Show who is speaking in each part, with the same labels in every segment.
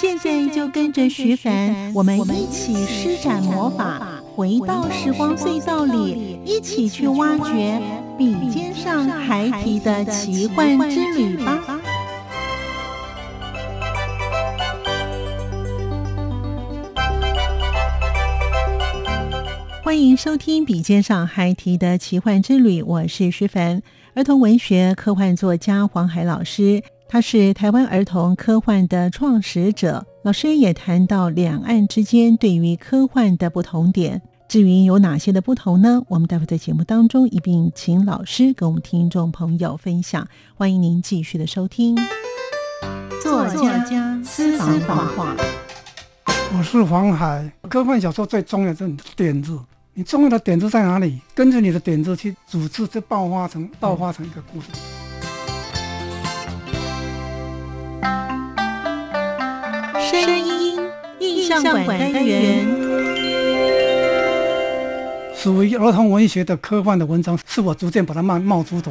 Speaker 1: 现在就跟着徐凡，我们一起施展魔法，回到时光隧道里，一起去挖掘笔尖上孩提的奇幻之旅吧！欢迎收听《笔尖上孩提的奇幻之旅》，我是徐凡，儿童文学科幻作家黄海老师。他是台湾儿童科幻的创始者，老师也谈到两岸之间对于科幻的不同点。至于有哪些的不同呢？我们待会在节目当中一并请老师跟我们听众朋友分享。欢迎您继续的收听。作家私房话，
Speaker 2: 我是黄海。科幻小说最重要的是点子，你重要的点子在哪里？跟着你的点子去组织，就爆发成爆发成一个故事。
Speaker 1: 声音印象馆单元，
Speaker 2: 属于儿童文学的科幻的文章，是我逐渐把它冒冒出头。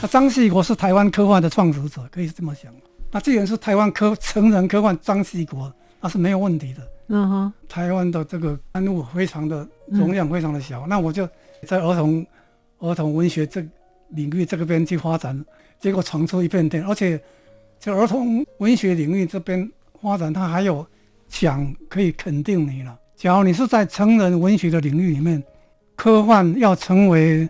Speaker 2: 那张系国是台湾科幻的创始者，可以这么想。那既然是台湾科成人科幻张系国，那是没有问题的。嗯哼，台湾的这个刊物非常的容量非常的小，那我就在儿童儿童文学这领域这个边去发展，结果闯出一片天，而且。在儿童文学领域这边发展，它还有奖可以肯定你了。假如你是在成人文学的领域里面，科幻要成为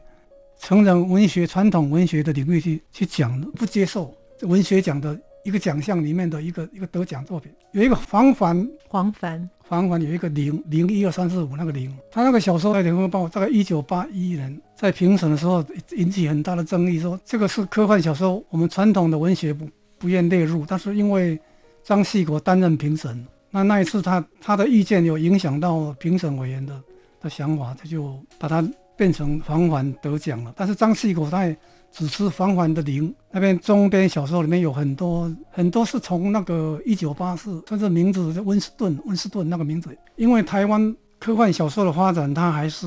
Speaker 2: 成人文学传统文学的领域去去讲，不接受文学奖的一个奖项里面的一个一个得奖作品，有一个黄凡，
Speaker 1: 黄凡，
Speaker 2: 黄凡有一个零零一二三四五那个零，他那个小说在联合报大概一九八一年在评审的时候引起很大的争议，说这个是科幻小说，我们传统的文学不。不愿列入，但是因为张系国担任评审，那那一次他他的意见有影响到评审委员的的想法，他就把它变成防环得奖了。但是张系国他也只是防环的零那边中编小说里面有很多很多是从那个一九八四，甚至名字温斯顿温斯顿那个名字，因为台湾科幻小说的发展，它还是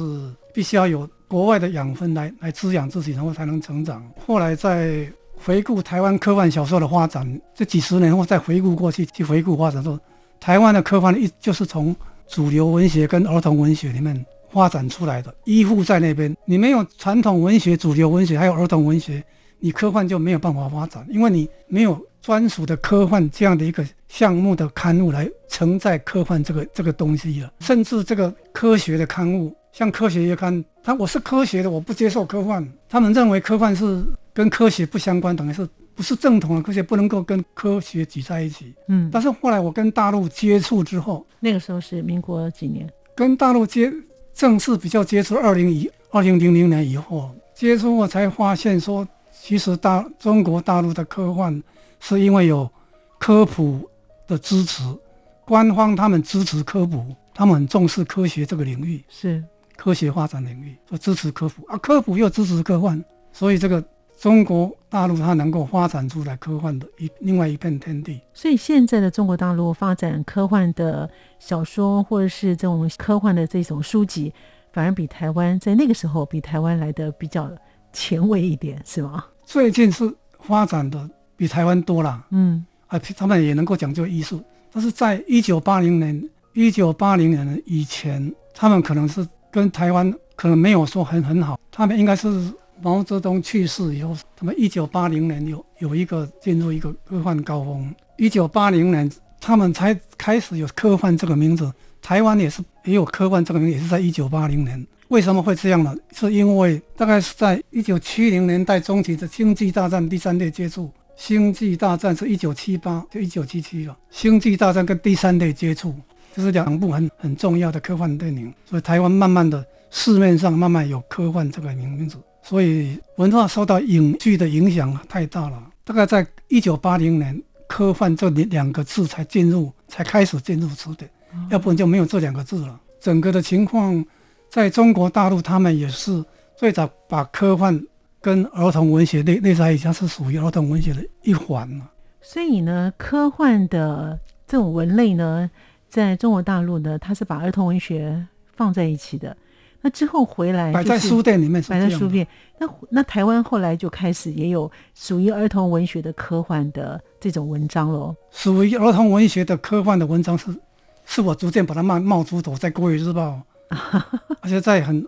Speaker 2: 必须要有国外的养分来来滋养自己，然后才能成长。后来在回顾台湾科幻小说的发展，这几十年后再回顾过去，去回顾发展说，台湾的科幻一就是从主流文学跟儿童文学里面发展出来的，依附在那边。你没有传统文学、主流文学，还有儿童文学，你科幻就没有办法发展，因为你没有专属的科幻这样的一个项目的刊物来承载科幻这个这个东西了。甚至这个科学的刊物，像科学月刊，他我是科学的，我不接受科幻，他们认为科幻是。跟科学不相关，等于是不是正统的科学不能够跟科学挤在一起。嗯，但是后来我跟大陆接触之后，
Speaker 1: 那个时候是民国几年？
Speaker 2: 跟大陆接正式比较接触，二零一二零零零年以后接触，我才发现说，其实大中国大陆的科幻是因为有科普的支持，官方他们支持科普，他们很重视科学这个领域，
Speaker 1: 是
Speaker 2: 科学发展领域，说支持科普啊，科普又支持科幻，所以这个。中国大陆它能够发展出来科幻的一另外一片天地，
Speaker 1: 所以现在的中国大陆发展科幻的小说或者是这种科幻的这种书籍，反而比台湾在那个时候比台湾来的比较前卫一点，是吗？
Speaker 2: 最近是发展的比台湾多了，嗯，啊，他们也能够讲究艺术，但是在一九八零年、一九八零年以前，他们可能是跟台湾可能没有说很很好，他们应该是。毛泽东去世以后，他们一九八零年有有一个进入一个科幻高峰。一九八零年，他们才开始有科幻这个名字。台湾也是也有科幻这个名字，也是在一九八零年。为什么会这样呢？是因为大概是在一九七零年代中期的星际大战第三类接触，星际大战是一九七八，就一九七七了。星际大战跟第三类接触，这是两部很很重要的科幻电影。所以台湾慢慢的市面上慢慢有科幻这个名名字，所以文化受到影剧的影响太大了。大概在一九八零年，科幻这两两个字才进入，才开始进入词典，要不然就没有这两个字了。整个的情况，在中国大陆，他们也是最早把科幻。跟儿童文学类类在一起，它是属于儿童文学的一环嘛。
Speaker 1: 所以呢，科幻的这种文类呢，在中国大陆呢，它是把儿童文学放在一起的。那之后回来
Speaker 2: 摆在书店里面，
Speaker 1: 摆在书店。那那台湾后来就开始也有属于儿童文学的科幻的这种文章喽。
Speaker 2: 属于儿童文学的科幻的文章是，是我逐渐把它冒冒出头，在《国语日报》，而且在很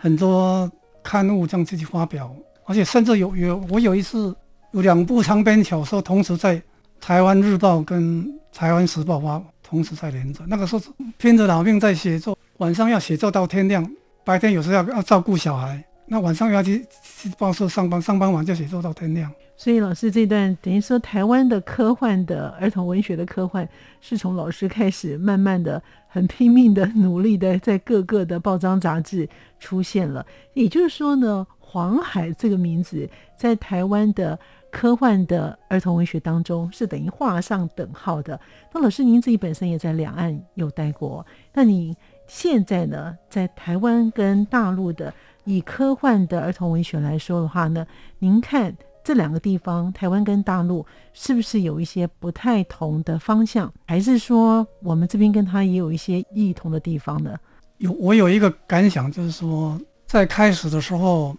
Speaker 2: 很多刊物这样去发表。而且甚至有有我有一次有两部长篇小说同时在台湾日报跟台湾时报发，同时在连载。那个时候拼着老命在写作，晚上要写作到天亮，白天有时候要要照顾小孩，那晚上要去去报社上班，上班完就写作到天亮。
Speaker 1: 所以老师这段等于说台湾的科幻的儿童文学的科幻，是从老师开始慢慢的很拼命的努力的在各个的报章杂志出现了。也就是说呢。黄海这个名字在台湾的科幻的儿童文学当中是等于画上等号的。那老师您自己本身也在两岸有待过，那你现在呢，在台湾跟大陆的以科幻的儿童文学来说的话呢，您看这两个地方，台湾跟大陆是不是有一些不太同的方向，还是说我们这边跟他也有一些异同的地方呢？
Speaker 2: 有，我有一个感想，就是说在开始的时候。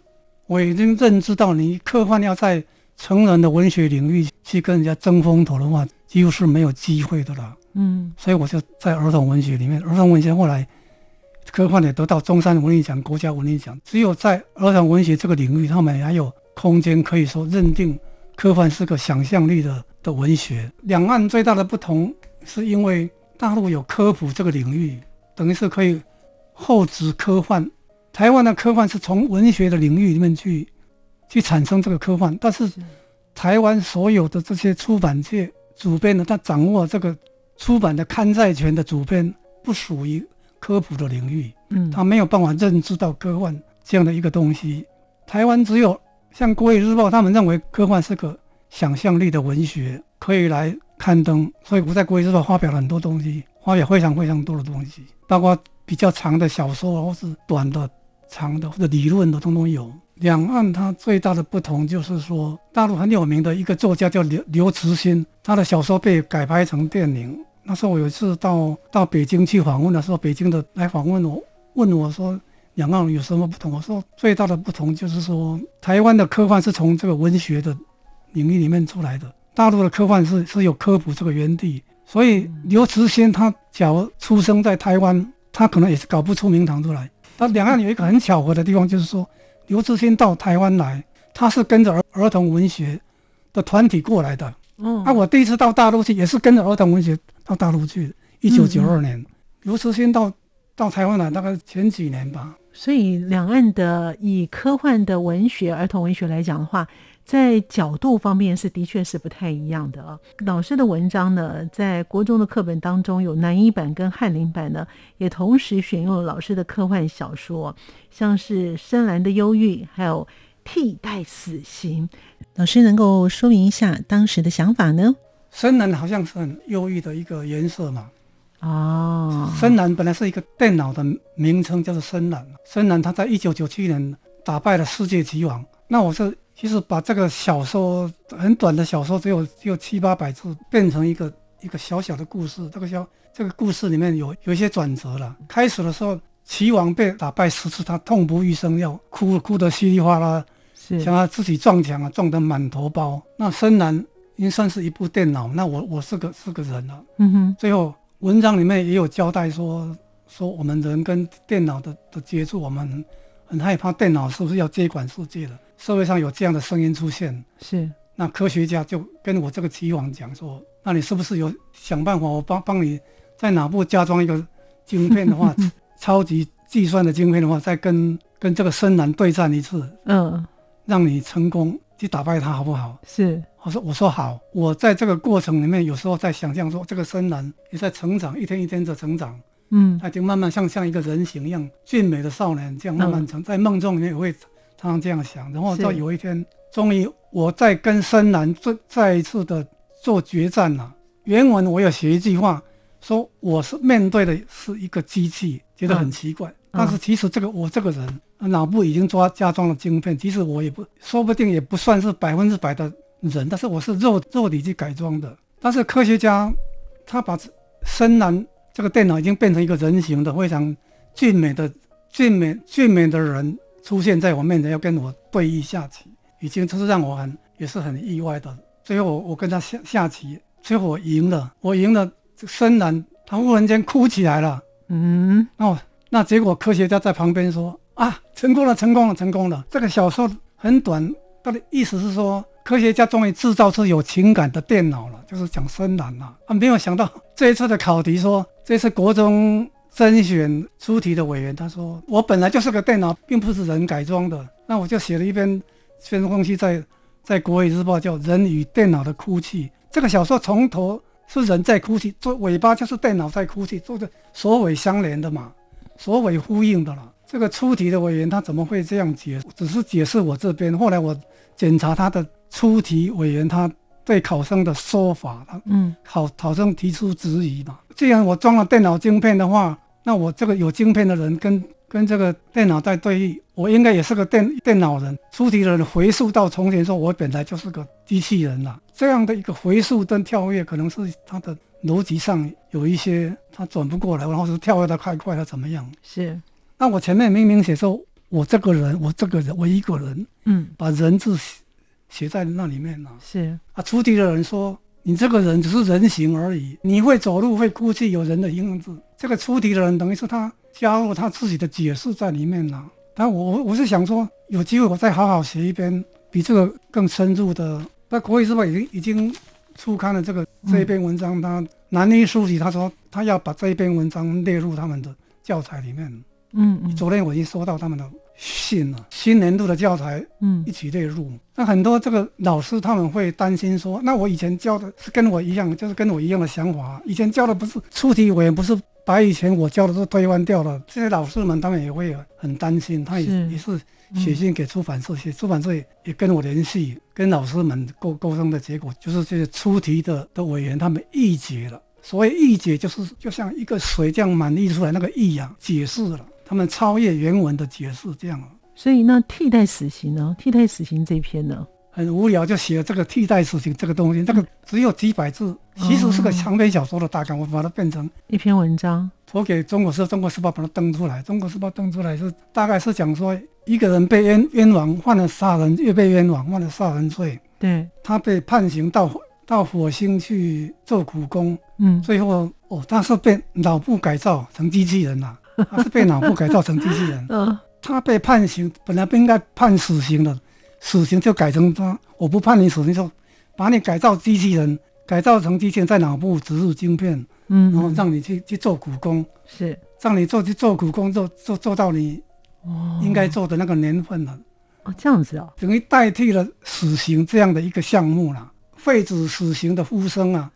Speaker 2: 我已经认知到，你科幻要在成人的文学领域去跟人家争风头的话，几乎是没有机会的了。
Speaker 1: 嗯，
Speaker 2: 所以我就在儿童文学里面，儿童文学后来科幻也得到中山文艺奖、国家文艺奖。只有在儿童文学这个领域，他们还有空间可以说认定科幻是个想象力的的文学。两岸最大的不同是因为大陆有科普这个领域，等于是可以厚植科幻。台湾的科幻是从文学的领域里面去，去产生这个科幻，但是台湾所有的这些出版界主编呢，他掌握这个出版的刊载权的主编不属于科普的领域，
Speaker 1: 嗯，
Speaker 2: 他没有办法认知到科幻这样的一个东西。台湾只有像《国语日报》，他们认为科幻是个想象力的文学，可以来刊登，所以我在《国语日报》发表了很多东西，发表非常非常多的东西，包括比较长的小说或是短的。长的或者理论的通通有。两岸它最大的不同就是说，大陆很有名的一个作家叫刘刘慈欣，他的小说被改拍成电影。那时候我有一次到到北京去访问的时候，北京的来访问我，问我说两岸有什么不同？我说最大的不同就是说，台湾的科幻是从这个文学的领域里面出来的，大陆的科幻是是有科普这个原地。所以刘慈欣他假如出生在台湾，他可能也是搞不出名堂出来。那两岸有一个很巧合的地方，就是说刘慈欣到台湾来，他是跟着儿儿童文学的团体过来的。
Speaker 1: 嗯，
Speaker 2: 那我第一次到大陆去，也是跟着儿童文学到大陆去。一九九二年，刘慈欣到到台湾来，大概前几年吧。
Speaker 1: 所以两岸的以科幻的文学、儿童文学来讲的话。在角度方面是的确是不太一样的啊。老师的文章呢，在国中的课本当中有南一版跟翰林版呢，也同时选用了老师的科幻小说，像是《深蓝的忧郁》还有《替代死刑》。老师能够说明一下当时的想法呢？
Speaker 2: 深蓝好像是很忧郁的一个颜色嘛。
Speaker 1: 哦，
Speaker 2: 深蓝本来是一个电脑的名称，叫做深蓝。深蓝他在一九九七年打败了世界棋王。那我是。其实把这个小说很短的小说，只有只有七八百字，变成一个一个小小的故事。这个小这个故事里面有有一些转折了。开始的时候，棋王被打败十次，他痛不欲生，要哭哭得稀里哗啦，
Speaker 1: 是
Speaker 2: 想要自己撞墙啊，撞得满头包。那深蓝已经算是一部电脑，那我我是个是个人了。
Speaker 1: 嗯哼。
Speaker 2: 最后文章里面也有交代说说我们人跟电脑的的接触，我们很害怕电脑是不是要接管世界了。社会上有这样的声音出现，
Speaker 1: 是
Speaker 2: 那科学家就跟我这个棋王讲说：“那你是不是有想办法，我帮帮你在脑部加装一个晶片的话，超级计算的晶片的话，再跟跟这个深蓝对战一次，
Speaker 1: 嗯，
Speaker 2: 让你成功。去打败他，好不好？
Speaker 1: 是，
Speaker 2: 我说我说好。我在这个过程里面，有时候在想象说，这个深蓝也在成长，一天一天的成长。
Speaker 1: 嗯，
Speaker 2: 他已经慢慢像像一个人形一样俊美的少年，这样慢慢成。在梦中里面也会常常这样想，然后到有一天，终于我在跟深蓝再再一次的做决战了。原文我有写一句话，说我是面对的是一个机器，觉得很奇怪。但是其实这个我这个人脑部已经抓加装了晶片，即使我也不说不定也不算是百分之百的人，但是我是肉肉体去改装的。但是科学家他把深蓝。这个电脑已经变成一个人形的非常俊美的俊美俊美的人出现在我面前，要跟我对弈下棋，已经就是让我很也是很意外的。最后我我跟他下下棋，最后我赢了，我赢了。深蓝他忽然间哭起来了，
Speaker 1: 嗯，
Speaker 2: 哦，那结果科学家在旁边说啊，成功了，成功了，成功了。这个小说很短，它的意思是说。科学家终于制造出有情感的电脑了，就是讲深蓝了。他没有想到这一次的考题说，这次国中甄选出题的委员他说，我本来就是个电脑，并不是人改装的。那我就写了一篇宣传东西在在国语日报，叫《人与电脑的哭泣》。这个小说从头是人在哭泣，做尾巴就是电脑在哭泣，做的首尾相连的嘛，首尾呼应的了。这个出题的委员他怎么会这样解？只是解释我这边，后来我检查他的。出题委员他对考生的说法，他嗯，考考生提出质疑嘛。既然我装了电脑晶片的话，那我这个有晶片的人跟跟这个电脑在对弈，我应该也是个电电脑人。出题的人回溯到从前，说我本来就是个机器人了。这样的一个回溯跟跳跃，可能是他的逻辑上有一些他转不过来，然后是跳跃的太快了，怎么样？
Speaker 1: 是。
Speaker 2: 那我前面明明写说，我这个人，我这个人，我一个人，嗯，把人字。写在那里面了。
Speaker 1: 是
Speaker 2: 啊，出题的人说：“你这个人只是人形而已，你会走路，会哭泣，有人的影子。”这个出题的人等于是他加入他自己的解释在里面了。但我我是想说，有机会我再好好写一篇比这个更深入的。那国语日报已经已经初刊了这个这一篇文章，他南一书记他说他要把这一篇文章列入他们的教材里面。
Speaker 1: 嗯嗯，
Speaker 2: 昨天我已经收到他们的。信了，新年度的教材，嗯，一起列入。那很多这个老师他们会担心说，那我以前教的是跟我一样，就是跟我一样的想法。以前教的不是出题委员，不是把以前我教的都推翻掉了。这些老师们他们也会很担心，他也也是写信给出版社，写出版社也跟我联系，跟老师们沟沟通的结果就是这些出题的的委员他们译解了。所谓意解，就是就像一个水这样满溢出来那个意呀，解释了。他们超越原文的解释，这样啊。
Speaker 1: 所以那替代死刑呢？替代死刑这篇呢，
Speaker 2: 很无聊，就写了这个替代死刑这个东西。这个只有几百字，其实是个长篇小说的大纲，我把它变成
Speaker 1: 一篇文章，
Speaker 2: 投给《中国时中国时报》把它登出来。《中国时报》登出来是大概是讲说，一个人被冤冤枉，犯了杀人，又被冤枉，犯了杀人罪。
Speaker 1: 对，
Speaker 2: 他被判刑到到火星去做苦工。嗯，最后哦，他是被脑部改造成机器人了。他是被脑部改造成机器人。嗯，他被判刑，本来不应该判死刑的，死刑就改成他，我不判你死刑，说把你改造机器人，改造成机器人，在脑部植入晶片，嗯，然后让你去去做苦工，
Speaker 1: 是。
Speaker 2: 让你做去做苦工，做做做到你应该做的那个年份了。
Speaker 1: 哦，这样子哦，
Speaker 2: 等于代替了死刑这样的一个项目了，废止死刑的呼声啊，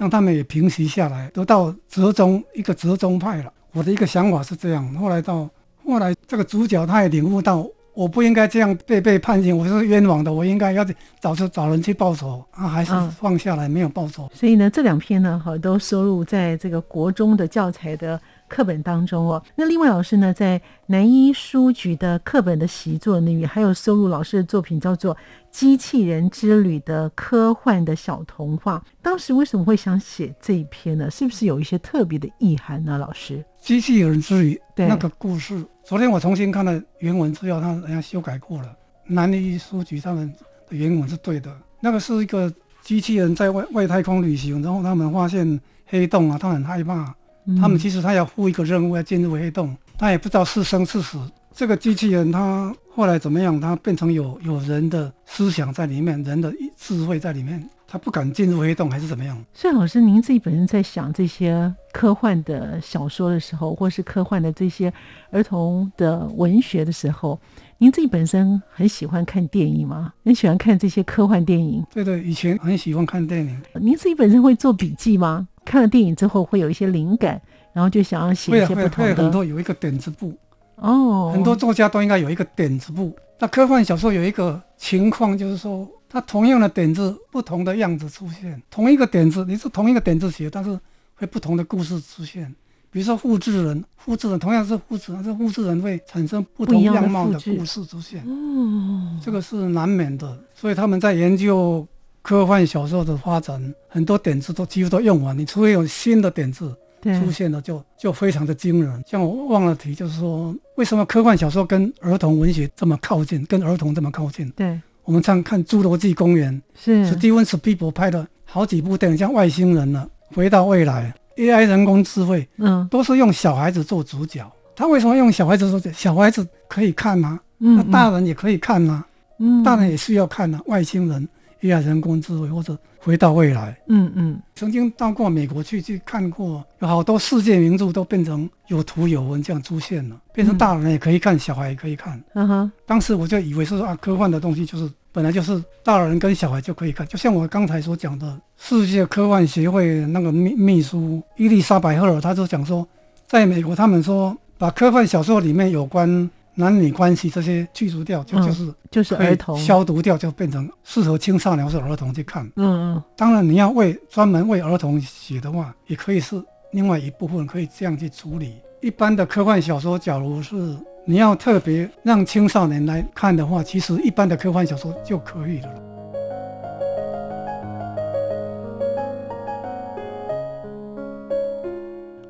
Speaker 2: 让他们也平息下来，得到折中一个折中派了。我的一个想法是这样，后来到后来，这个主角他也领悟到，我不应该这样被被判刑，我是冤枉的，我应该要找出找人去报仇，他还是放下来没有报仇。
Speaker 1: 所以呢，这两篇呢，哈，都收录在这个国中的教材的。课本当中哦，那另外老师呢，在南一书局的课本的习作里面，还有收录老师的作品，叫做《机器人之旅》的科幻的小童话。当时为什么会想写这一篇呢？是不是有一些特别的意涵呢？老师，《
Speaker 2: 机器人之旅》那个故事，昨天我重新看了原文资料，他人家修改过了。南一书局他们的原文是对的，那个是一个机器人在外外太空旅行，然后他们发现黑洞啊，他很害怕。他们其实他要负一个任务，要进入黑洞，他也不知道是生是死。这个机器人他后来怎么样？他变成有有人的思想在里面，人的智慧在里面，他不敢进入黑洞，还是怎么样？
Speaker 1: 所以老师，您自己本身在想这些科幻的小说的时候，或是科幻的这些儿童的文学的时候，您自己本身很喜欢看电影吗？很喜欢看这些科幻电影？
Speaker 2: 对对，以前很喜欢看电影。
Speaker 1: 您自己本身会做笔记吗？看了电影之后会有一些灵感，然后就想要写一些不同的。
Speaker 2: 会很多有一个点子簿
Speaker 1: 哦，
Speaker 2: 很多作家都应该有一个点子簿。那科幻小说有一个情况就是说，它同样的点子，不同的样子出现。同一个点子，你是同一个点子写，但是会不同的故事出现。比如说复制人，复制人同样是复制人，这复制人会产生不同样貌的故事出现。哦，这个是难免的。所以他们在研究科幻小说的发展，很多点子都几乎都用完。你除非有新的点子出现了，就就非常的惊人。像我忘了提，就是说为什么科幻小说跟儿童文学这么靠近，跟儿童这么靠近？
Speaker 1: 对，
Speaker 2: 我们常看《侏罗纪公园》，
Speaker 1: 是
Speaker 2: 史蒂文斯皮伯拍的好几部电影，像外星人了，回到未来。A.I. 人工智慧，嗯，都是用小孩子做主角。他为什么用小孩子做主角？小孩子可以看呐，那大人也可以看呐，嗯，大人也需要看呐。外星人、A.I. 人工智慧或者回到未来，
Speaker 1: 嗯嗯，
Speaker 2: 曾经到过美国去去看过，有好多世界名著都变成有图有文这样出现了，变成大人也可以看，小孩也可以看。
Speaker 1: 嗯哼，
Speaker 2: 当时我就以为是啊，科幻的东西就是。本来就是大人跟小孩就可以看，就像我刚才所讲的，世界科幻协会那个秘秘书伊丽莎白赫尔，他就讲说，在美国他们说把科幻小说里面有关男女关系这些去除掉，就就是
Speaker 1: 就是儿童
Speaker 2: 消毒掉，就变成适合青少年或者儿童去看。
Speaker 1: 嗯嗯，
Speaker 2: 当然你要为专门为儿童写的话，也可以是另外一部分可以这样去处理。一般的科幻小说，假如是。你要特别让青少年来看的话，其实一般的科幻小说就可以了。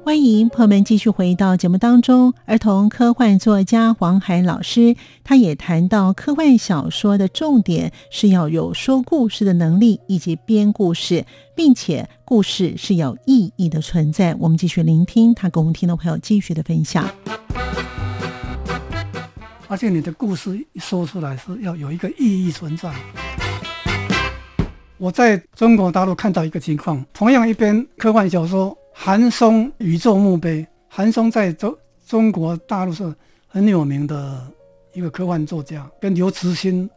Speaker 1: 欢迎朋友们继续回到节目当中，儿童科幻作家黄海老师，他也谈到科幻小说的重点是要有说故事的能力，以及编故事，并且故事是有意义的存在。我们继续聆听他跟我们听众朋友继续的分享。
Speaker 2: 而且你的故事说出来是要有一个意义存在。我在中国大陆看到一个情况，同样一篇科幻小说《韩松宇宙墓碑》，韩松在中中国大陆是很有名的一个科幻作家，跟刘慈欣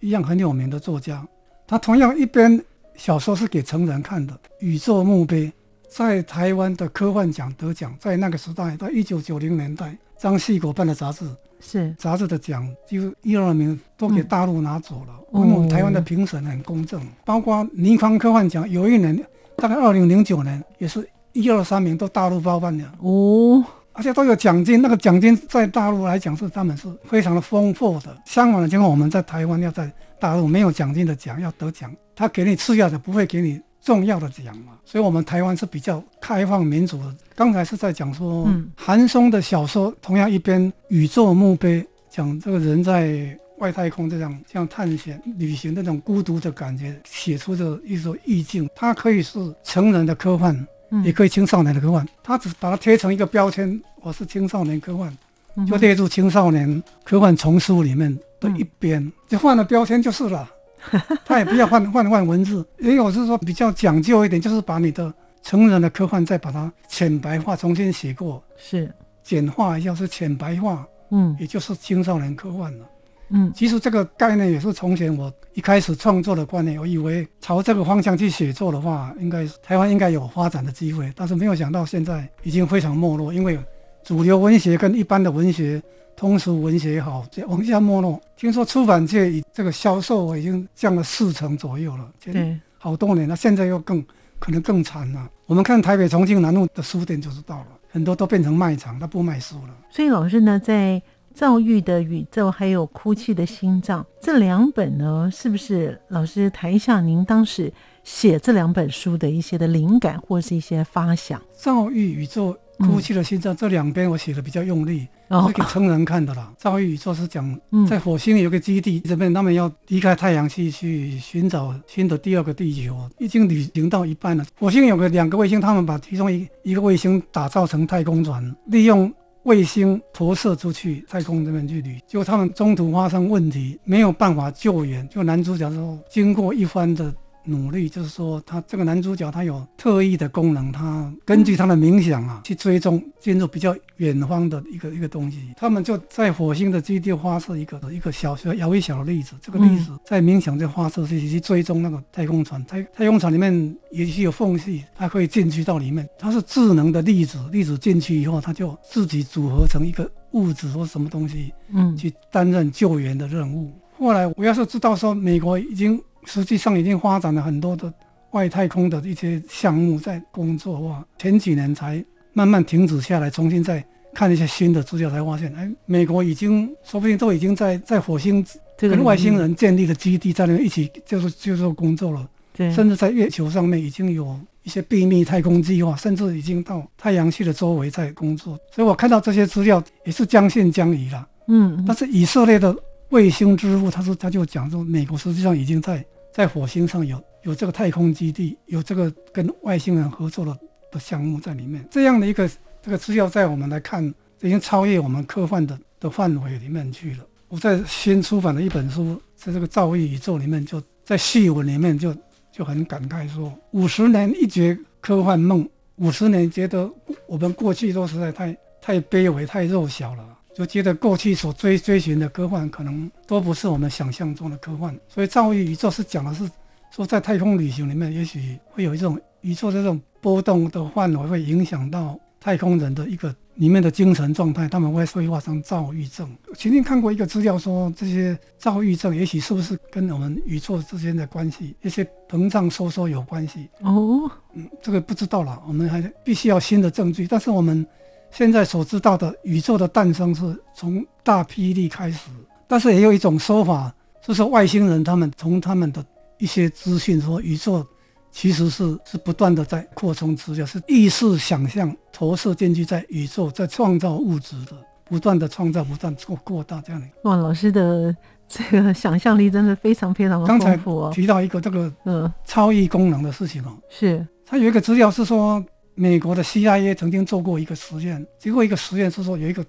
Speaker 2: 一样很有名的作家。他同样一篇小说是给成人看的，《宇宙墓碑》在台湾的科幻奖得奖，在那个时代，到一九九零年代，张系国办的杂志。
Speaker 1: 是
Speaker 2: 杂志的奖，就一二名都给大陆拿走了。我们台湾的评审很公正，包括尼康科幻奖，有一年大概二零零九年，也是一二三名都大陆包办的
Speaker 1: 哦，
Speaker 2: 而且都有奖金。那个奖金在大陆来讲是他们是非常的丰富的。相反的情况，我们在台湾要在大陆没有奖金的奖要得奖，他给你次要的，不会给你。重要的奖嘛，所以我们台湾是比较开放民主的。刚才是在讲说，韩松的小说同样一边《宇宙墓碑》，讲这个人在外太空这样这样探险旅行那种孤独的感觉，写出的一首意境。它可以是成人的科幻，也可以青少年的科幻。他只把它贴成一个标签，我是青少年科幻，就列入青少年科幻丛书里面的一边，就换了标签就是了。他也不要换换换文字，也有是说比较讲究一点，就是把你的成人的科幻再把它浅白化，重新写过，
Speaker 1: 是。
Speaker 2: 简化一下是浅白化，
Speaker 1: 嗯，
Speaker 2: 也就是青少年科幻了，
Speaker 1: 嗯，
Speaker 2: 其实这个概念也是从前我一开始创作的观念，我以为朝这个方向去写作的话，应该台湾应该有发展的机会，但是没有想到现在已经非常没落，因为主流文学跟一般的文学。通俗文学也好，往下没落。听说出版界以这个销售已经降了四成左右了，
Speaker 1: 对，
Speaker 2: 好多年了，现在又更可能更惨了。我们看台北、重庆南路的书店就知道了，很多都变成卖场，它不卖书了。
Speaker 1: 所以老师呢，在《躁郁的宇宙》还有《哭泣的心脏》这两本呢，是不是老师谈一下您当时写这两本书的一些的灵感或是一些发想？
Speaker 2: 《躁郁宇宙》。哭泣的心脏这两边我写的比较用力，是给成人看的啦。造宇宙是讲在火星有个基地，这边他们要离开太阳系去寻找新的第二个地球，已经旅行到一半了。火星有个两个卫星，他们把其中一一个卫星打造成太空船，利用卫星投射出去太空这边去旅。结果他们中途发生问题，没有办法救援。就男主角说，经过一番的努力，就是说他这个男主角他有特异的功能，他根据他的冥想啊，去追踪进入比较远方的一个一个东西。他们就在火星的基地发射一个一个小小遥一小的粒子，这个粒子在冥想就发射去去追踪那个太空船，太太空船里面也是有缝隙，它可以进去到里面。它是智能的粒子，粒子进去以后，它就自己组合成一个物质或什么东西，嗯，去担任救援的任务。后来我要是知道说美国已经实际上已经发展了很多的外太空的一些项目在工作哇，前几年才慢慢停止下来，重新再看一些新的资料，才发现哎，美国已经说不定都已经在在火星跟外星人建立的基地，在那边一起就是就是工作了，
Speaker 1: 对，
Speaker 2: 甚至在月球上面已经有一些秘密太空计划，甚至已经到太阳系的周围在工作，所以我看到这些资料也是将信将疑了，嗯，但是以色列的。卫星之父，他说他就讲说，美国实际上已经在在火星上有有这个太空基地，有这个跟外星人合作的的项目在里面。这样的一个这个资料，在我们来看，已经超越我们科幻的的范围里面去了。我在新出版的一本书，在这个造诣宇宙里面，就在序文里面就就很感慨说，五十年一觉科幻梦，五十年觉得我们过去都实在太太卑微、太弱小了。就觉得过去所追追寻的科幻，可能都不是我们想象中的科幻。所以造诣宇宙是讲的是说，在太空旅行里面，也许会有一种宇宙这种波动的范围，会影响到太空人的一个里面的精神状态，他们会会发生躁郁症。曾经看过一个资料说，这些躁郁症也许是不是跟我们宇宙之间的关系，一些膨胀收缩有关系？哦，嗯，这个不知道了，我们还必须要新的证据。但是我们。现在所知道的宇宙的诞生是从大霹雳开始，但是也有一种说法，就是外星人他们从他们的一些资讯说，宇宙其实是是不断的在扩充之下，是意识想象投射进去在宇宙在创造物质的，不断的创造，不断扩扩大这样的。
Speaker 1: 哇，老师的这个想象力真的非常非常的丰富
Speaker 2: 哦。提到一个这个呃超异功能的事情哦，
Speaker 1: 是
Speaker 2: 它有一个资料是说。美国的 CIA 曾经做过一个实验，结果一个实验是说有一个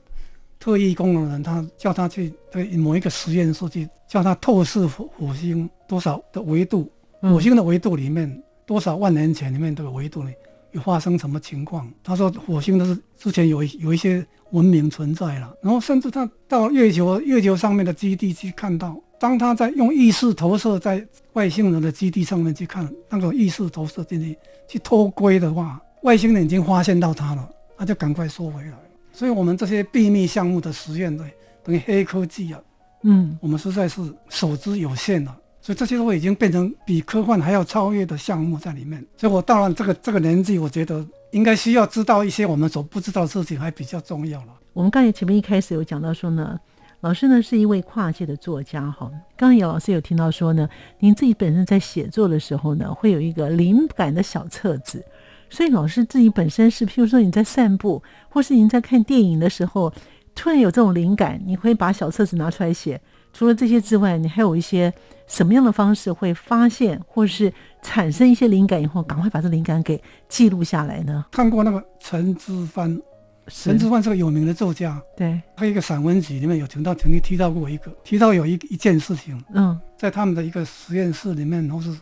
Speaker 2: 特异功能人，他叫他去对某一个实验室去，叫他透视火火星多少的维度，火星的维度里面多少万年前里面的维度呢有发生什么情况？他说火星都是之前有有一些文明存在了，然后甚至他到月球月球上面的基地去看到，当他在用意识投射在外星人的基地上面去看，那个意识投射进去去偷窥的话。外星人已经发现到它了，他就赶快收回来。所以，我们这些秘密项目的实验，对等于黑科技啊，嗯，我们实在是手之有限了。所以，这些都已经变成比科幻还要超越的项目在里面。所以我到了这个这个年纪，我觉得应该需要知道一些我们所不知道的事情，还比较重要了。
Speaker 1: 我们刚才前面一开始有讲到说呢，老师呢是一位跨界的作家哈。刚才姚老师有听到说呢，您自己本身在写作的时候呢，会有一个灵感的小册子。所以老师自己本身是，譬如说你在散步，或是你在看电影的时候，突然有这种灵感，你会把小册子拿出来写。除了这些之外，你还有一些什么样的方式会发现，或是产生一些灵感以后，赶快把这灵感给记录下来呢？
Speaker 2: 看过那个陈之藩，陈之藩是个有名的作家，
Speaker 1: 对，
Speaker 2: 他一个散文集里面有提到，曾经提到过一个，提到有一一件事情，嗯，在他们的一个实验室里面，或是。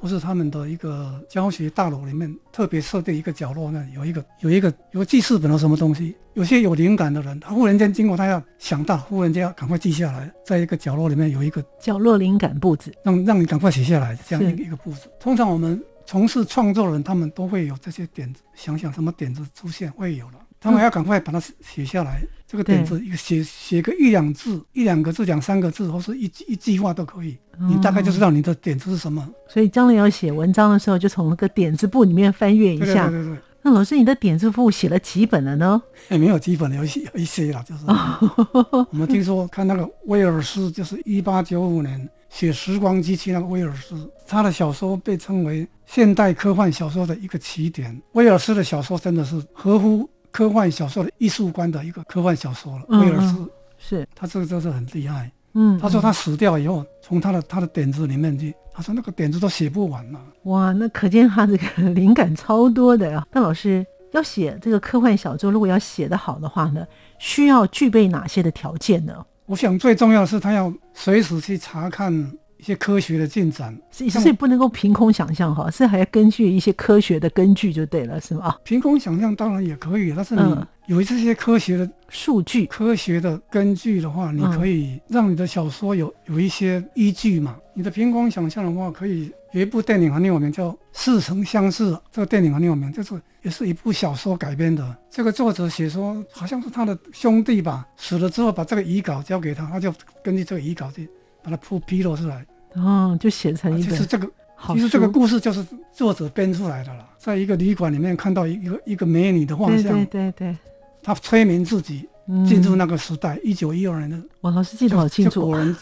Speaker 2: 或是他们的一个教学大楼里面，特别设定一个角落，那有一个有一个有记事本的什么东西。有些有灵感的人，他忽然间经过，他要想到，忽然间要赶快记下来，在一个角落里面有一个
Speaker 1: 角落灵感布置，
Speaker 2: 让让你赶快写下来，这样一个一个布置。通常我们从事创作人，他们都会有这些点子，想想什么点子出现会有了，他们要赶快把它写下来。这个点子一个写写个一两字，一两个字两三个字，或是一一句话都可以，你大概就知道你的点子是什么。
Speaker 1: 所以将来要写文章的时候，就从那个点子簿里面翻阅一下。
Speaker 2: 对对对。
Speaker 1: 那老师，你的点子簿写了几本了呢？
Speaker 2: 也没有几本了，有一有一些了，就是。我们听说看那个威尔斯，就是一八九五年写《时光机器》那个威尔斯，他的小说被称为现代科幻小说的一个起点。威尔斯的小说真的是合乎。科幻小说的艺术观的一个科幻小说了，威尔斯
Speaker 1: 是
Speaker 2: 他这个真是很厉害。嗯，他说他死掉以后，从他的他的点子里面去，他说那个点子都写不完了。
Speaker 1: 哇，那可见他这个灵感超多的呀。那老师要写这个科幻小说，如果要写得好的话呢，需要具备哪些的条件呢？
Speaker 2: 我想最重要的是他要随时去查看一些科学的进展。
Speaker 1: 所以所以不能够凭空想象哈，是还要根据一些科学的根据就对了，是吗？
Speaker 2: 凭空想象当然也可以，但是你有这些科学的
Speaker 1: 数据、
Speaker 2: 科学的根据的话，你可以让你的小说有有一些依据嘛。你的凭空想象的话，可以有一部电影很有名，叫《似曾相识》。这个电影很有名，就是也是一部小说改编的。这个作者写说，好像是他的兄弟吧，死了之后把这个遗稿交给他，他就根据这个遗稿去把它铺披露出来。
Speaker 1: 哦，就写成一个。
Speaker 2: 其实这个，其实这个故事就是作者编出来的了。在一个旅馆里面看到一个一个美女的画像，
Speaker 1: 对对对，
Speaker 2: 他催眠自己。进入那个时代，一九一二年的，
Speaker 1: 我老师记得好清楚。
Speaker 2: 果然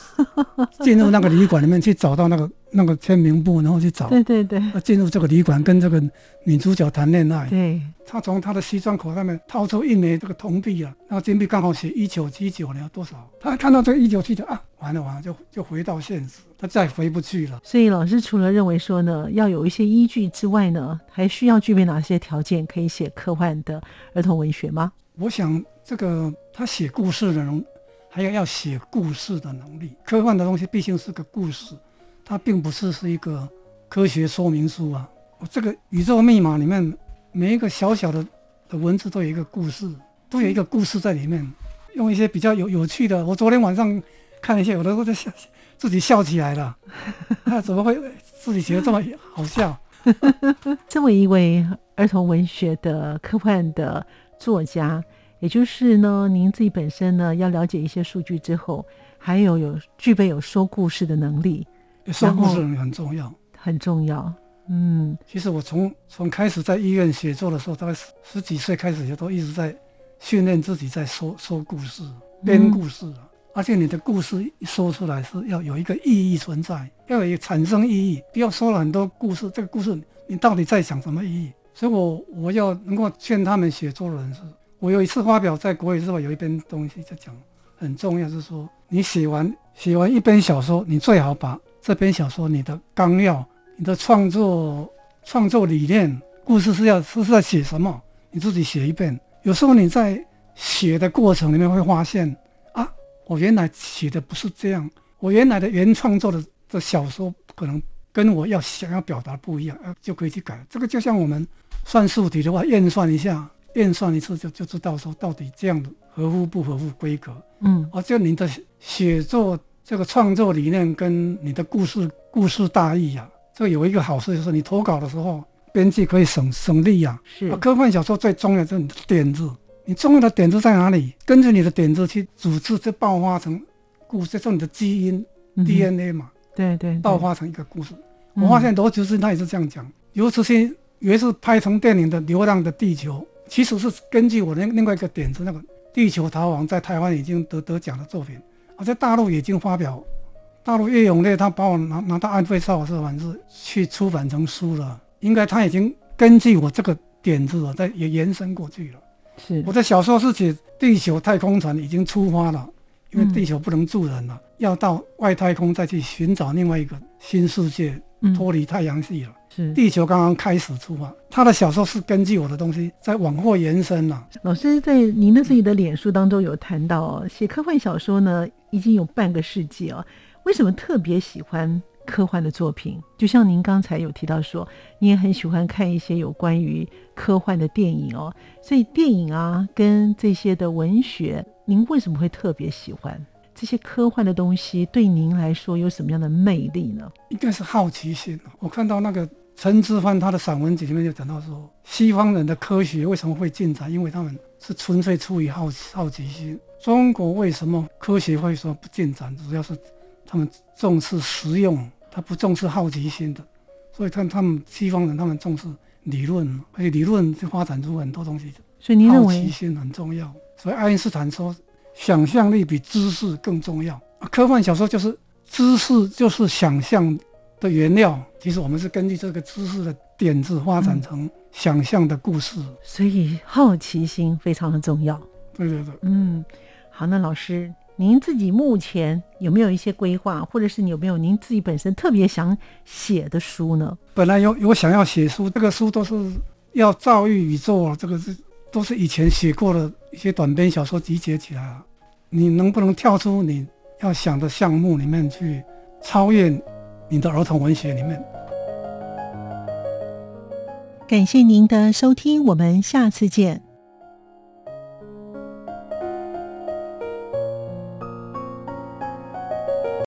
Speaker 2: 进入那个旅馆里面去找到那个那个签名簿，然后去找。
Speaker 1: 对对对。
Speaker 2: 进入这个旅馆，跟这个女主角谈恋爱。
Speaker 1: 对。
Speaker 2: 他从他的西装口袋里面掏出一枚这个铜币啊，那个金币刚好写一九七九年多少？他看到这个一九七九啊，完了完了，就就回到现实，他再回不去了。
Speaker 1: 所以老师除了认为说呢，要有一些依据之外呢，还需要具备哪些条件可以写科幻的儿童文学吗？
Speaker 2: 我想。这个他写故事的人，还有要写故事的能力。科幻的东西毕竟是个故事，它并不是是一个科学说明书啊。这个宇宙密码里面每一个小小的的文字都有一个故事，都有一个故事在里面。用一些比较有有趣的，我昨天晚上看一下，有的时候在笑，自己笑起来了。那怎么会自己觉得这么好笑？
Speaker 1: 这么一位儿童文学的科幻的作家。也就是呢，您自己本身呢要了解一些数据之后，还有有具备有说故事的能力，
Speaker 2: 说故事很重要，
Speaker 1: 很重要。嗯，
Speaker 2: 其实我从从开始在医院写作的时候，大概十十几岁开始，就都一直在训练自己在说说故事、编故事而且你的故事一说出来是要有一个意义存在，要有产生意义，不要说了很多故事，这个故事你到底在讲什么意义？所以我我要能够劝他们写作的人是。我有一次发表在《国语日报》有一篇东西在讲，很重要，是说你写完写完一篇小说，你最好把这篇小说你的纲要、你的创作创作理念、故事是要是在写什么，你自己写一遍。有时候你在写的过程里面会发现，啊，我原来写的不是这样，我原来的原创作的的小说可能跟我要想要表达不一样，呃，就可以去改。这个就像我们算数题的话，验算一下。验算一次就就知道说到底这样的合乎不合乎规格，
Speaker 1: 嗯，
Speaker 2: 而就你的写作这个创作理念跟你的故事故事大意呀，这有一个好处就是你投稿的时候，编辑可以省省力呀。
Speaker 1: 是，
Speaker 2: 科幻小说最重要就是你的点子，你重要的点子在哪里？根据你的点子去组织，就爆发成故事，就你的基因 DNA 嘛。
Speaker 1: 对对，
Speaker 2: 爆发成一个故事。我发现罗杰斯他也是这样讲，尤其是有一次拍成电影的《流浪的地球》。其实是根据我的另外一个点子，那个《地球逃亡》在台湾已经得得奖的作品，我在大陆已经发表。大陆叶永烈他把我拿拿到安徽少华社版是去出版成书了，应该他已经根据我这个点子，在也延伸过去了。
Speaker 1: 是
Speaker 2: 我的小说是写地球太空船已经出发了，因为地球不能住人了，要到外太空再去寻找另外一个新世界，脱离太阳系了。是地球刚刚开始出发，他的小说是根据我的东西在往后延伸了。
Speaker 1: 老师在您的自己的脸书当中有谈到，写科幻小说呢已经有半个世纪哦。为什么特别喜欢科幻的作品？就像您刚才有提到说，你也很喜欢看一些有关于科幻的电影哦。所以电影啊，跟这些的文学，您为什么会特别喜欢这些科幻的东西？对您来说有什么样的魅力呢？
Speaker 2: 应该是好奇心。我看到那个。陈之藩他的散文集里面就讲到说，西方人的科学为什么会进展？因为他们是纯粹出于好好奇心。中国为什么科学会说不进展？主要是他们重视实用，他不重视好奇心的。所以看他们西方人，他们重视理论，而且理论就发展出很多东西。
Speaker 1: 所以您认为
Speaker 2: 好奇心很重要？所以爱因斯坦说，想象力比知识更重要。科幻小说就是知识，就是想象。的原料，其实我们是根据这个知识的点子发展成想象的故事，
Speaker 1: 所以好奇心非常的重要。
Speaker 2: 对对对，
Speaker 1: 嗯，好，那老师，您自己目前有没有一些规划，或者是你有没有您自己本身特别想写的书呢？
Speaker 2: 本来有有想要写书，这个书都是要造诣宇宙，这个是都是以前写过的一些短篇小说集结起来了。你能不能跳出你要想的项目里面去，超越你的儿童文学里面？
Speaker 1: 感谢您的收听，我们下次见。